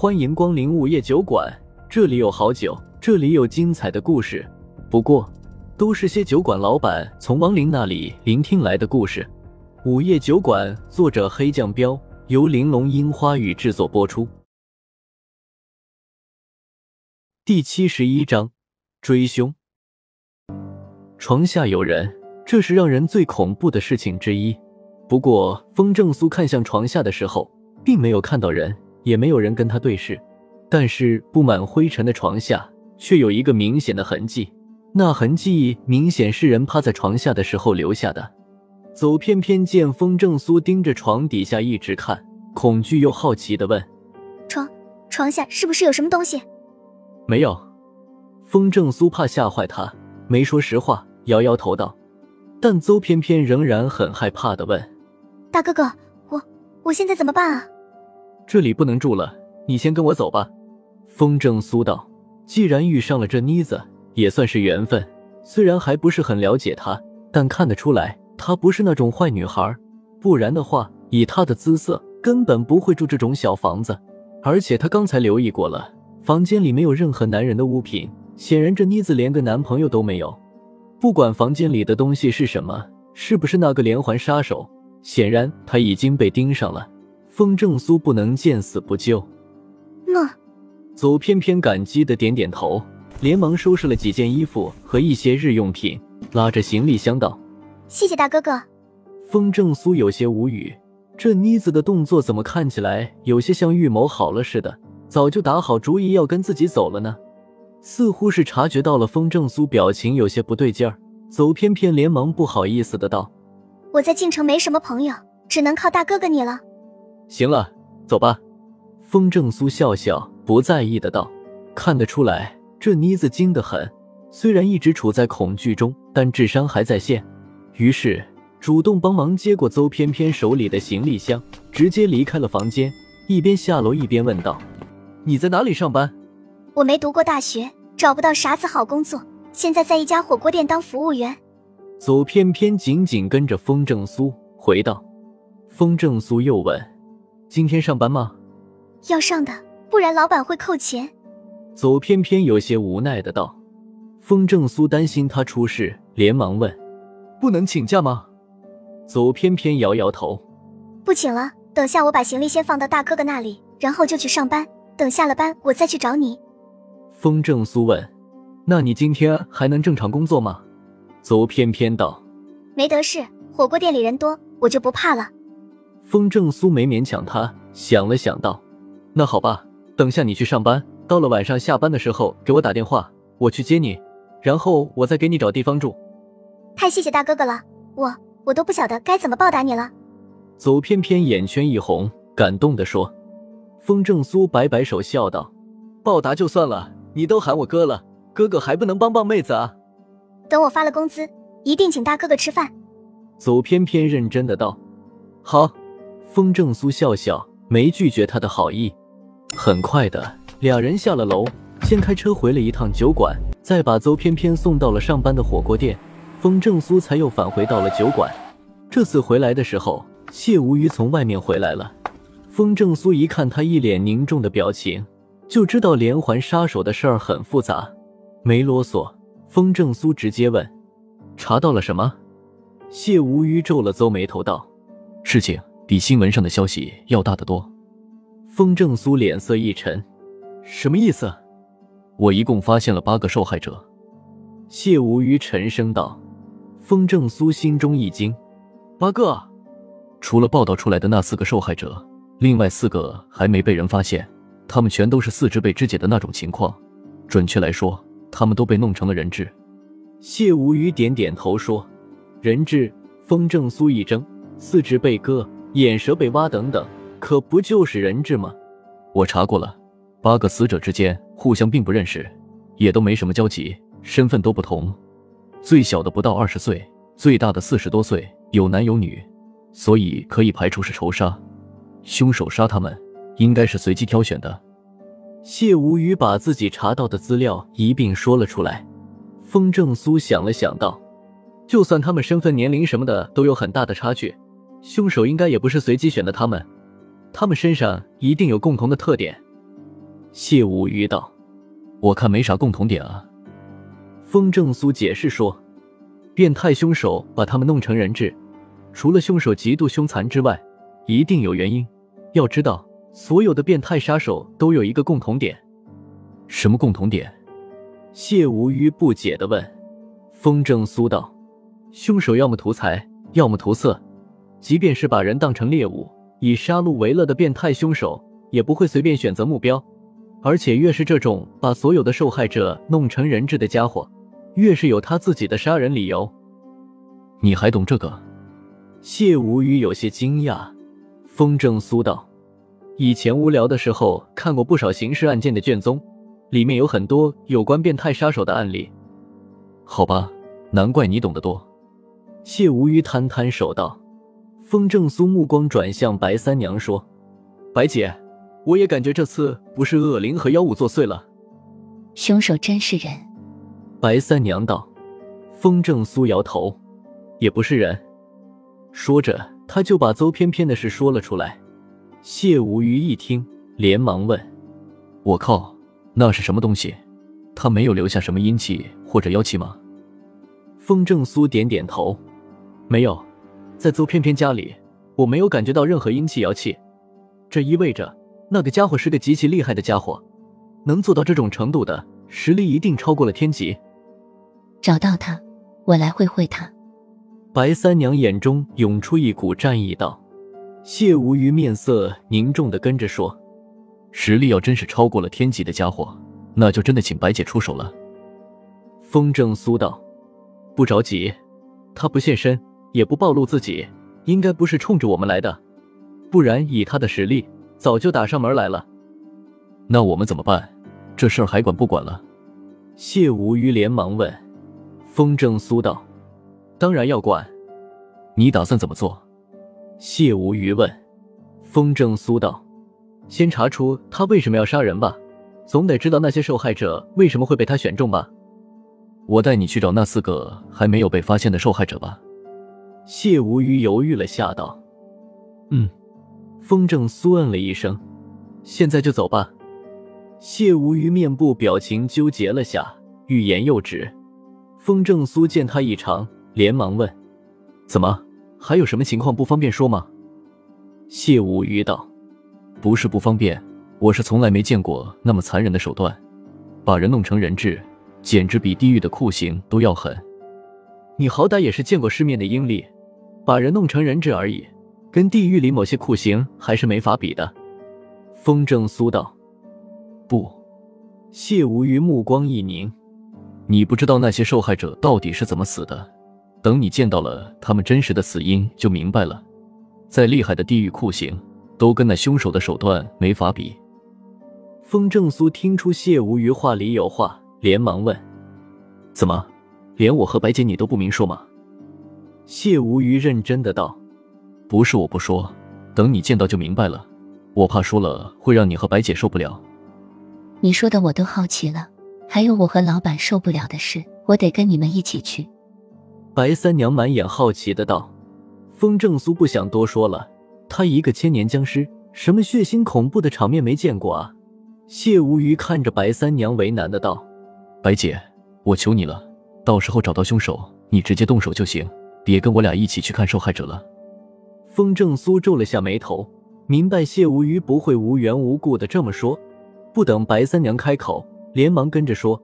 欢迎光临午夜酒馆，这里有好酒，这里有精彩的故事。不过，都是些酒馆老板从亡灵那里聆听来的故事。午夜酒馆，作者黑酱标，由玲珑樱花雨制作播出。第七十一章，追凶。床下有人，这是让人最恐怖的事情之一。不过，风正苏看向床下的时候，并没有看到人。也没有人跟他对视，但是布满灰尘的床下却有一个明显的痕迹，那痕迹明显是人趴在床下的时候留下的。走偏偏见风正苏盯着床底下一直看，恐惧又好奇的问：“床床下是不是有什么东西？”没有。风正苏怕吓坏他，没说实话，摇摇头道。但邹偏偏仍然很害怕的问：“大哥哥，我我现在怎么办啊？”这里不能住了，你先跟我走吧。”风正苏道。既然遇上了这妮子，也算是缘分。虽然还不是很了解她，但看得出来她不是那种坏女孩。不然的话，以她的姿色，根本不会住这种小房子。而且她刚才留意过了，房间里没有任何男人的物品。显然这妮子连个男朋友都没有。不管房间里的东西是什么，是不是那个连环杀手，显然他已经被盯上了。风正苏不能见死不救，那走翩翩感激的点点头，连忙收拾了几件衣服和一些日用品，拉着行李箱道：“谢谢大哥哥。”风正苏有些无语，这妮子的动作怎么看起来有些像预谋好了似的，早就打好主意要跟自己走了呢？似乎是察觉到了风正苏表情有些不对劲儿，走翩翩连忙不好意思的道：“我在晋城没什么朋友，只能靠大哥哥你了。”行了，走吧。风正苏笑笑，不在意的道：“看得出来，这妮子精得很。虽然一直处在恐惧中，但智商还在线。”于是主动帮忙接过邹偏偏手里的行李箱，直接离开了房间，一边下楼一边问道：“你在哪里上班？”“我没读过大学，找不到啥子好工作，现在在一家火锅店当服务员。”邹偏偏紧紧跟着风正苏回道。风正苏又问。今天上班吗？要上的，不然老板会扣钱。走偏偏有些无奈的道。风正苏担心他出事，连忙问：“不能请假吗？”走偏偏摇摇头：“不请了，等下我把行李先放到大哥哥那里，然后就去上班。等下了班，我再去找你。”风正苏问：“那你今天还能正常工作吗？”走偏偏道：“没得事，火锅店里人多，我就不怕了。”风正苏没勉强他，想了想道：“那好吧，等下你去上班，到了晚上下班的时候给我打电话，我去接你，然后我再给你找地方住。”太谢谢大哥哥了，我我都不晓得该怎么报答你了。走偏偏眼圈一红，感动的说。风正苏摆摆手笑道：“报答就算了，你都喊我哥了，哥哥还不能帮帮妹子啊？等我发了工资，一定请大哥哥吃饭。”走偏偏认真的道：“好。”风正苏笑笑，没拒绝他的好意。很快的，俩人下了楼，先开车回了一趟酒馆，再把邹偏偏送到了上班的火锅店。风正苏才又返回到了酒馆。这次回来的时候，谢无虞从外面回来了。风正苏一看他一脸凝重的表情，就知道连环杀手的事儿很复杂，没啰嗦。风正苏直接问：“查到了什么？”谢无虞皱了皱眉头道：“事情。”比新闻上的消息要大得多。风正苏脸色一沉，什么意思？我一共发现了八个受害者。谢无虞沉声道。风正苏心中一惊，八个？除了报道出来的那四个受害者，另外四个还没被人发现。他们全都是四肢被肢解的那种情况，准确来说，他们都被弄成了人质。谢无虞点点头说：“人质。”风正苏一怔，四肢被割。眼蛇被挖等等，可不就是人质吗？我查过了，八个死者之间互相并不认识，也都没什么交集，身份都不同。最小的不到二十岁，最大的四十多岁，有男有女，所以可以排除是仇杀。凶手杀他们，应该是随机挑选的。谢无语把自己查到的资料一并说了出来。风正苏想了想道：“就算他们身份、年龄什么的都有很大的差距。”凶手应该也不是随机选的，他们，他们身上一定有共同的特点。谢无虞道：“我看没啥共同点啊。”风正苏解释说：“变态凶手把他们弄成人质，除了凶手极度凶残之外，一定有原因。要知道，所有的变态杀手都有一个共同点。什么共同点？”谢无虞不解的问。风正苏道：“凶手要么图财，要么图色。即便是把人当成猎物，以杀戮为乐的变态凶手，也不会随便选择目标。而且，越是这种把所有的受害者弄成人质的家伙。”越是有他自己的杀人理由，你还懂这个？谢无虞有些惊讶。风正苏道：“以前无聊的时候看过不少刑事案件的卷宗，里面有很多有关变态杀手的案例。”好吧，难怪你懂得多。谢无虞摊摊手道。风正苏目光转向白三娘说：“白姐，我也感觉这次不是恶灵和妖物作祟了，凶手真是人。”白三娘道：“风正苏摇头，也不是人。”说着，他就把邹翩翩的事说了出来。谢无虞一听，连忙问：“我靠，那是什么东西？他没有留下什么阴气或者妖气吗？”风正苏点点头：“没有，在邹翩翩家里，我没有感觉到任何阴气妖气。这意味着那个家伙是个极其厉害的家伙，能做到这种程度的实力，一定超过了天级。”找到他，我来会会他。白三娘眼中涌出一股战意，道：“谢无虞面色凝重的跟着说，实力要真是超过了天级的家伙，那就真的请白姐出手了。”风正苏道：“不着急，他不现身，也不暴露自己，应该不是冲着我们来的，不然以他的实力，早就打上门来了。那我们怎么办？这事儿还管不管了？”谢无虞连忙问。风正苏道：“当然要管，你打算怎么做？”谢无虞问。风正苏道：“先查出他为什么要杀人吧，总得知道那些受害者为什么会被他选中吧。”我带你去找那四个还没有被发现的受害者吧。谢无虞犹豫了下道：“嗯。”风正苏嗯了一声：“现在就走吧。”谢无虞面部表情纠结了下，欲言又止。风正苏见他异常，连忙问：“怎么？还有什么情况不方便说吗？”谢无虞道：“不是不方便，我是从来没见过那么残忍的手段，把人弄成人质，简直比地狱的酷刑都要狠。你好歹也是见过世面的英烈，把人弄成人质而已，跟地狱里某些酷刑还是没法比的。”风正苏道：“不。”谢无虞目光一凝。你不知道那些受害者到底是怎么死的，等你见到了他们真实的死因，就明白了。再厉害的地狱酷刑，都跟那凶手的手段没法比。风正苏听出谢无虞话里有话，连忙问：“怎么，连我和白姐你都不明说吗？”谢无虞认真的道：“不是我不说，等你见到就明白了。我怕说了会让你和白姐受不了。”你说的我都好奇了。还有我和老板受不了的事，我得跟你们一起去。白三娘满眼好奇的道。风正苏不想多说了，他一个千年僵尸，什么血腥恐怖的场面没见过啊？谢无虞看着白三娘为难的道：“白姐，我求你了，到时候找到凶手，你直接动手就行，别跟我俩一起去看受害者了。”风正苏皱了下眉头，明白谢无虞不会无缘无故的这么说，不等白三娘开口。连忙跟着说：“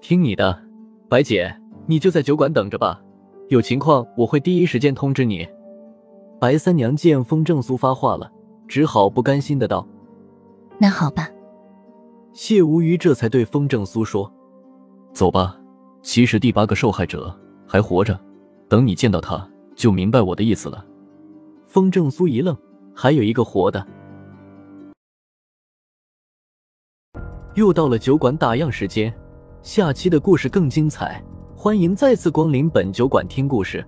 听你的，白姐，你就在酒馆等着吧。有情况我会第一时间通知你。”白三娘见风正苏发话了，只好不甘心的道：“那好吧。”谢无虞这才对风正苏说：“走吧。其实第八个受害者还活着，等你见到他，就明白我的意思了。”风正苏一愣：“还有一个活的？”又到了酒馆打烊时间，下期的故事更精彩，欢迎再次光临本酒馆听故事。